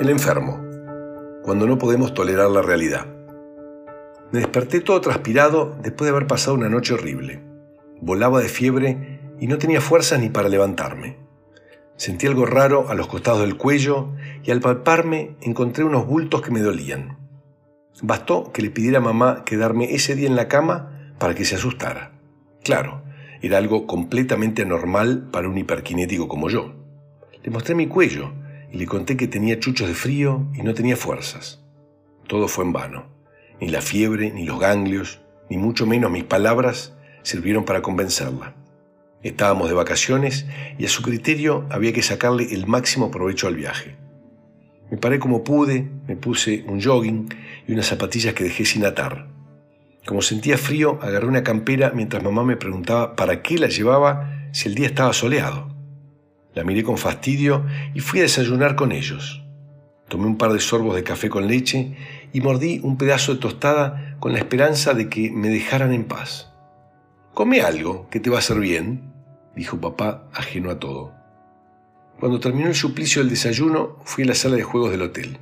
El enfermo, cuando no podemos tolerar la realidad. Me desperté todo transpirado después de haber pasado una noche horrible. Volaba de fiebre y no tenía fuerzas ni para levantarme. Sentí algo raro a los costados del cuello y al palparme encontré unos bultos que me dolían. Bastó que le pidiera a mamá quedarme ese día en la cama para que se asustara. Claro, era algo completamente anormal para un hiperkinético como yo. Le mostré mi cuello le conté que tenía chuchos de frío y no tenía fuerzas. Todo fue en vano. Ni la fiebre, ni los ganglios, ni mucho menos mis palabras sirvieron para convencerla. Estábamos de vacaciones y a su criterio había que sacarle el máximo provecho al viaje. Me paré como pude, me puse un jogging y unas zapatillas que dejé sin atar. Como sentía frío, agarré una campera mientras mamá me preguntaba para qué la llevaba si el día estaba soleado. La miré con fastidio y fui a desayunar con ellos. Tomé un par de sorbos de café con leche y mordí un pedazo de tostada con la esperanza de que me dejaran en paz. Come algo, que te va a hacer bien, dijo papá, ajeno a todo. Cuando terminó el suplicio del desayuno, fui a la sala de juegos del hotel.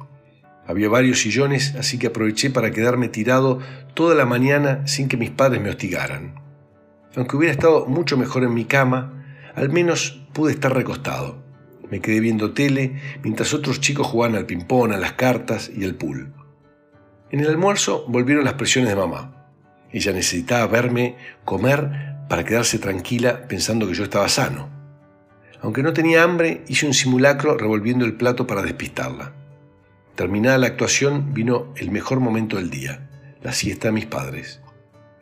Había varios sillones, así que aproveché para quedarme tirado toda la mañana sin que mis padres me hostigaran. Aunque hubiera estado mucho mejor en mi cama, al menos pude estar recostado. Me quedé viendo tele mientras otros chicos jugaban al ping-pong, a las cartas y al pool. En el almuerzo volvieron las presiones de mamá. Ella necesitaba verme comer para quedarse tranquila pensando que yo estaba sano. Aunque no tenía hambre, hice un simulacro revolviendo el plato para despistarla. Terminada la actuación, vino el mejor momento del día, la siesta de mis padres.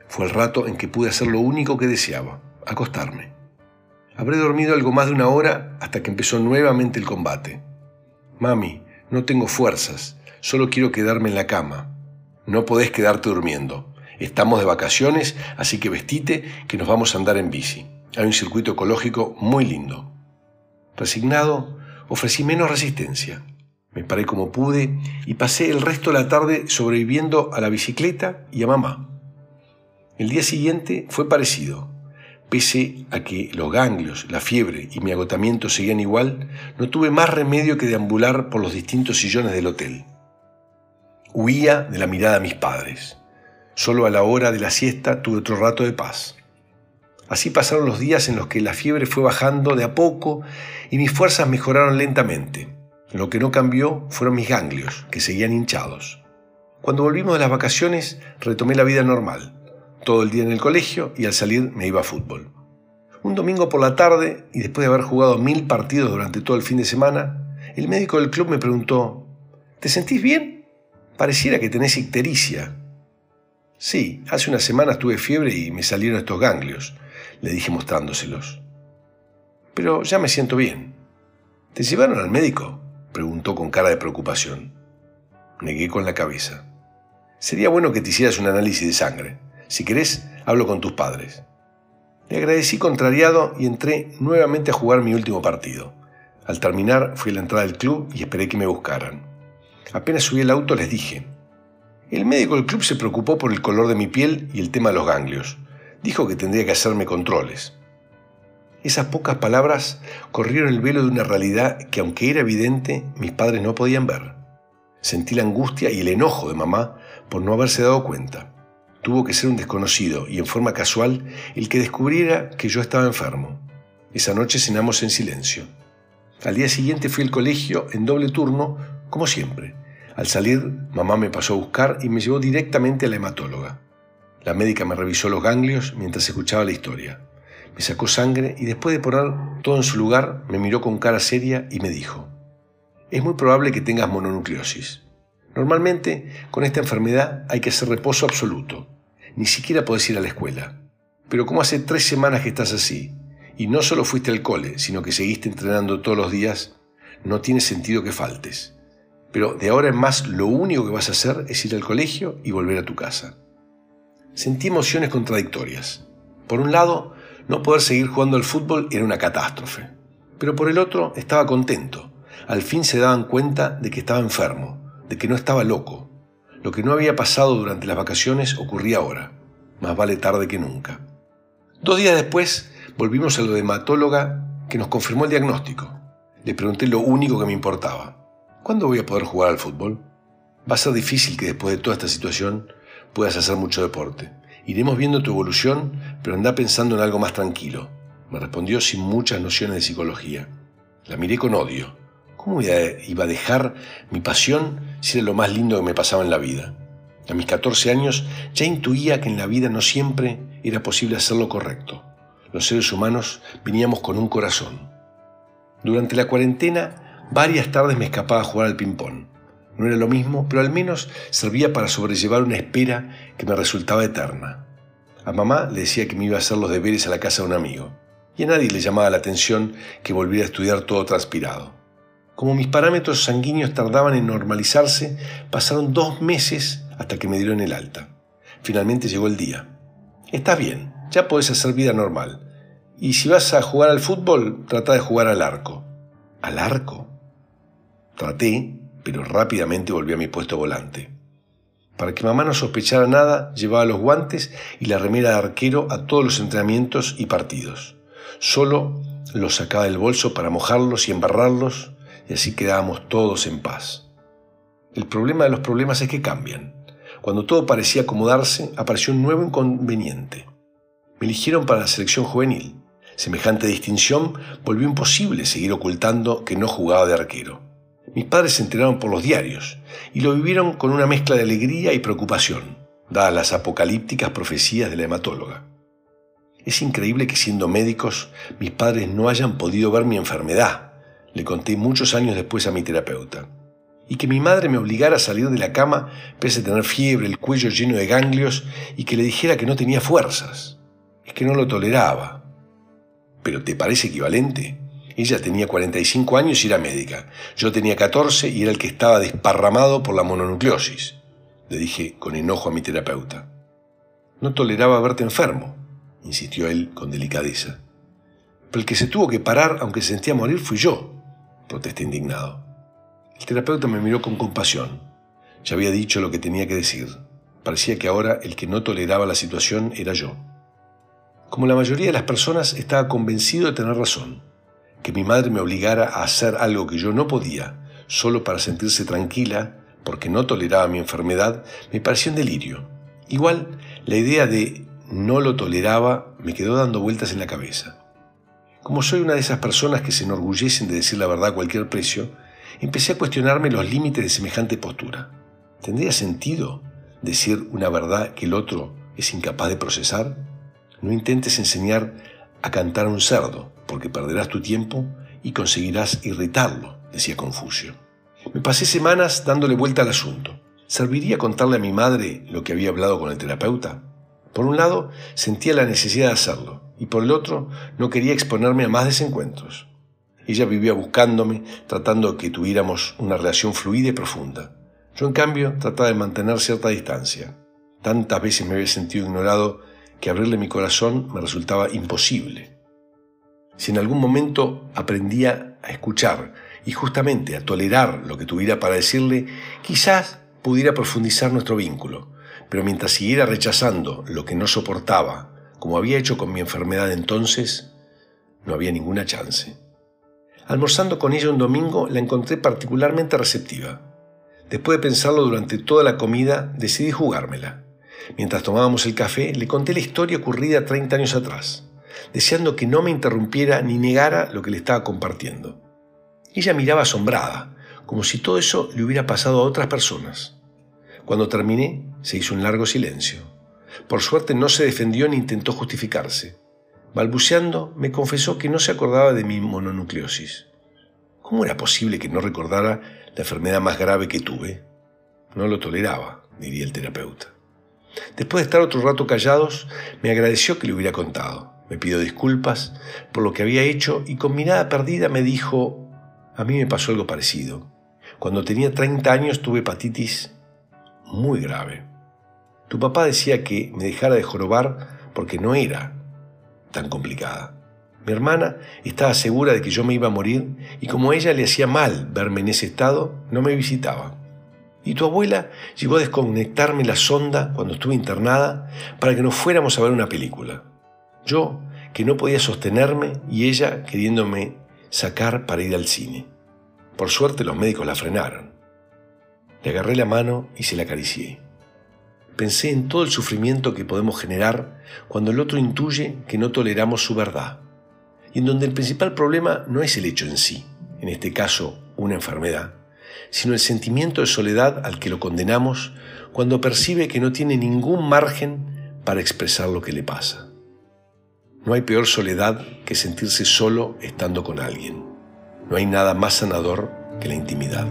Fue el rato en que pude hacer lo único que deseaba, acostarme. Habré dormido algo más de una hora hasta que empezó nuevamente el combate. Mami, no tengo fuerzas, solo quiero quedarme en la cama. No podés quedarte durmiendo. Estamos de vacaciones, así que vestite que nos vamos a andar en bici. Hay un circuito ecológico muy lindo. Resignado, ofrecí menos resistencia. Me paré como pude y pasé el resto de la tarde sobreviviendo a la bicicleta y a mamá. El día siguiente fue parecido. Pese a que los ganglios, la fiebre y mi agotamiento seguían igual, no tuve más remedio que deambular por los distintos sillones del hotel. Huía de la mirada de mis padres. Solo a la hora de la siesta tuve otro rato de paz. Así pasaron los días en los que la fiebre fue bajando de a poco y mis fuerzas mejoraron lentamente. Lo que no cambió fueron mis ganglios, que seguían hinchados. Cuando volvimos de las vacaciones, retomé la vida normal. Todo el día en el colegio y al salir me iba a fútbol. Un domingo por la tarde, y después de haber jugado mil partidos durante todo el fin de semana, el médico del club me preguntó, ¿te sentís bien? Pareciera que tenés ictericia. Sí, hace unas semanas tuve fiebre y me salieron estos ganglios, le dije mostrándoselos. Pero ya me siento bien. ¿Te llevaron al médico? preguntó con cara de preocupación. Negué con la cabeza. Sería bueno que te hicieras un análisis de sangre. Si querés, hablo con tus padres. Le agradecí contrariado y entré nuevamente a jugar mi último partido. Al terminar, fui a la entrada del club y esperé que me buscaran. Apenas subí al auto les dije. El médico del club se preocupó por el color de mi piel y el tema de los ganglios. Dijo que tendría que hacerme controles. Esas pocas palabras corrieron el velo de una realidad que, aunque era evidente, mis padres no podían ver. Sentí la angustia y el enojo de mamá por no haberse dado cuenta. Tuvo que ser un desconocido y en forma casual el que descubriera que yo estaba enfermo. Esa noche cenamos en silencio. Al día siguiente fui al colegio en doble turno, como siempre. Al salir, mamá me pasó a buscar y me llevó directamente a la hematóloga. La médica me revisó los ganglios mientras escuchaba la historia me sacó sangre y después de poner todo en su lugar, me miró con cara seria y me dijo, es muy probable que tengas mononucleosis. Normalmente, con esta enfermedad hay que hacer reposo absoluto. Ni siquiera podés ir a la escuela. Pero como hace tres semanas que estás así, y no solo fuiste al cole, sino que seguiste entrenando todos los días, no tiene sentido que faltes. Pero de ahora en más lo único que vas a hacer es ir al colegio y volver a tu casa. Sentí emociones contradictorias. Por un lado, no poder seguir jugando al fútbol era una catástrofe. Pero por el otro estaba contento. Al fin se daban cuenta de que estaba enfermo, de que no estaba loco. Lo que no había pasado durante las vacaciones ocurría ahora. Más vale tarde que nunca. Dos días después volvimos a lo de hematóloga que nos confirmó el diagnóstico. Le pregunté lo único que me importaba. ¿Cuándo voy a poder jugar al fútbol? Va a ser difícil que después de toda esta situación puedas hacer mucho deporte. Iremos viendo tu evolución, pero anda pensando en algo más tranquilo. Me respondió sin muchas nociones de psicología. La miré con odio. ¿Cómo iba a dejar mi pasión si era lo más lindo que me pasaba en la vida? A mis 14 años ya intuía que en la vida no siempre era posible hacer lo correcto. Los seres humanos veníamos con un corazón. Durante la cuarentena, varias tardes me escapaba a jugar al ping-pong. No era lo mismo, pero al menos servía para sobrellevar una espera que me resultaba eterna. A mamá le decía que me iba a hacer los deberes a la casa de un amigo, y a nadie le llamaba la atención que volviera a estudiar todo transpirado. Como mis parámetros sanguíneos tardaban en normalizarse, pasaron dos meses hasta que me dieron el alta. Finalmente llegó el día. Estás bien, ya podés hacer vida normal. Y si vas a jugar al fútbol, trata de jugar al arco. ¿Al arco? Traté, pero rápidamente volví a mi puesto volante. Para que mamá no sospechara nada, llevaba los guantes y la remera de arquero a todos los entrenamientos y partidos. Solo los sacaba del bolso para mojarlos y embarrarlos, y así quedábamos todos en paz. El problema de los problemas es que cambian. Cuando todo parecía acomodarse, apareció un nuevo inconveniente. Me eligieron para la selección juvenil. Semejante distinción volvió imposible seguir ocultando que no jugaba de arquero. Mis padres se enteraron por los diarios y lo vivieron con una mezcla de alegría y preocupación, dadas las apocalípticas profecías de la hematóloga. Es increíble que siendo médicos mis padres no hayan podido ver mi enfermedad, le conté muchos años después a mi terapeuta y que mi madre me obligara a salir de la cama pese a tener fiebre, el cuello lleno de ganglios y que le dijera que no tenía fuerzas. Es que no lo toleraba. ¿Pero te parece equivalente? Ella tenía 45 años y era médica. Yo tenía 14 y era el que estaba desparramado por la mononucleosis, le dije con enojo a mi terapeuta. No toleraba verte enfermo, insistió él con delicadeza. Pero el que se tuvo que parar, aunque sentía morir, fui yo, protesté indignado. El terapeuta me miró con compasión. Ya había dicho lo que tenía que decir. Parecía que ahora el que no toleraba la situación era yo. Como la mayoría de las personas, estaba convencido de tener razón. Que mi madre me obligara a hacer algo que yo no podía, solo para sentirse tranquila, porque no toleraba mi enfermedad, me pareció un delirio. Igual, la idea de no lo toleraba me quedó dando vueltas en la cabeza. Como soy una de esas personas que se enorgullecen de decir la verdad a cualquier precio, empecé a cuestionarme los límites de semejante postura. ¿Tendría sentido decir una verdad que el otro es incapaz de procesar? No intentes enseñar a cantar a un cerdo, porque perderás tu tiempo y conseguirás irritarlo, decía Confucio. Me pasé semanas dándole vuelta al asunto. ¿Serviría contarle a mi madre lo que había hablado con el terapeuta? Por un lado, sentía la necesidad de hacerlo, y por el otro, no quería exponerme a más desencuentros. Ella vivía buscándome, tratando de que tuviéramos una relación fluida y profunda. Yo, en cambio, trataba de mantener cierta distancia. Tantas veces me había sentido ignorado que abrirle mi corazón me resultaba imposible. Si en algún momento aprendía a escuchar y justamente a tolerar lo que tuviera para decirle, quizás pudiera profundizar nuestro vínculo, pero mientras siguiera rechazando lo que no soportaba, como había hecho con mi enfermedad entonces, no había ninguna chance. Almorzando con ella un domingo la encontré particularmente receptiva. Después de pensarlo durante toda la comida, decidí jugármela. Mientras tomábamos el café, le conté la historia ocurrida 30 años atrás, deseando que no me interrumpiera ni negara lo que le estaba compartiendo. Ella miraba asombrada, como si todo eso le hubiera pasado a otras personas. Cuando terminé, se hizo un largo silencio. Por suerte no se defendió ni intentó justificarse. Balbuceando, me confesó que no se acordaba de mi mononucleosis. ¿Cómo era posible que no recordara la enfermedad más grave que tuve? No lo toleraba, diría el terapeuta. Después de estar otro rato callados, me agradeció que le hubiera contado. Me pidió disculpas por lo que había hecho y con mirada perdida me dijo, a mí me pasó algo parecido. Cuando tenía 30 años tuve hepatitis muy grave. Tu papá decía que me dejara de jorobar porque no era tan complicada. Mi hermana estaba segura de que yo me iba a morir y como a ella le hacía mal verme en ese estado, no me visitaba. Y tu abuela llegó a desconectarme la sonda cuando estuve internada para que nos fuéramos a ver una película. Yo, que no podía sostenerme, y ella queriéndome sacar para ir al cine. Por suerte los médicos la frenaron. Le agarré la mano y se la acaricié. Pensé en todo el sufrimiento que podemos generar cuando el otro intuye que no toleramos su verdad, y en donde el principal problema no es el hecho en sí, en este caso una enfermedad, sino el sentimiento de soledad al que lo condenamos cuando percibe que no tiene ningún margen para expresar lo que le pasa. No hay peor soledad que sentirse solo estando con alguien. No hay nada más sanador que la intimidad.